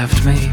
left me.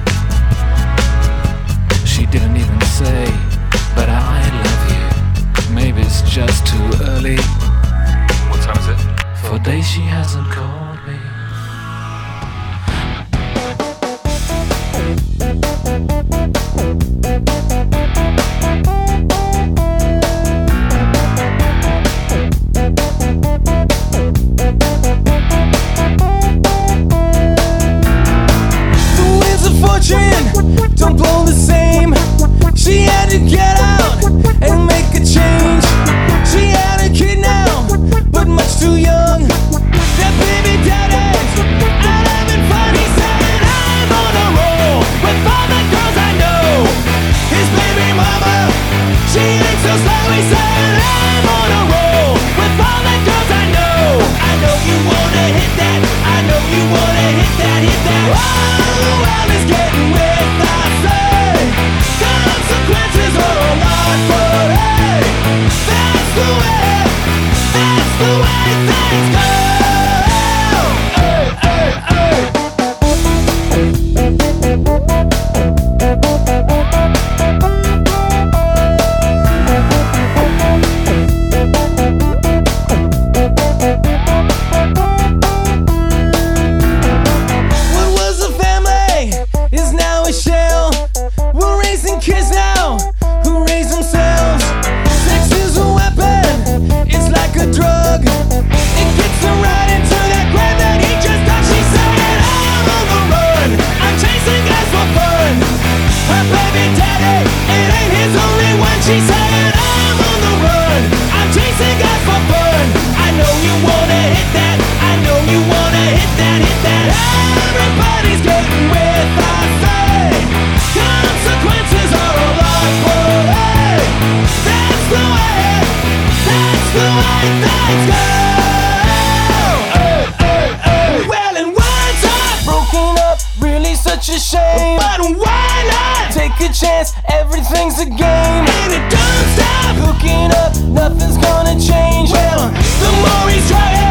such a shame. But why not? Take a chance, everything's a game. And it don't stop. Hooking up, nothing's gonna change. Well, the more we try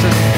Jackson.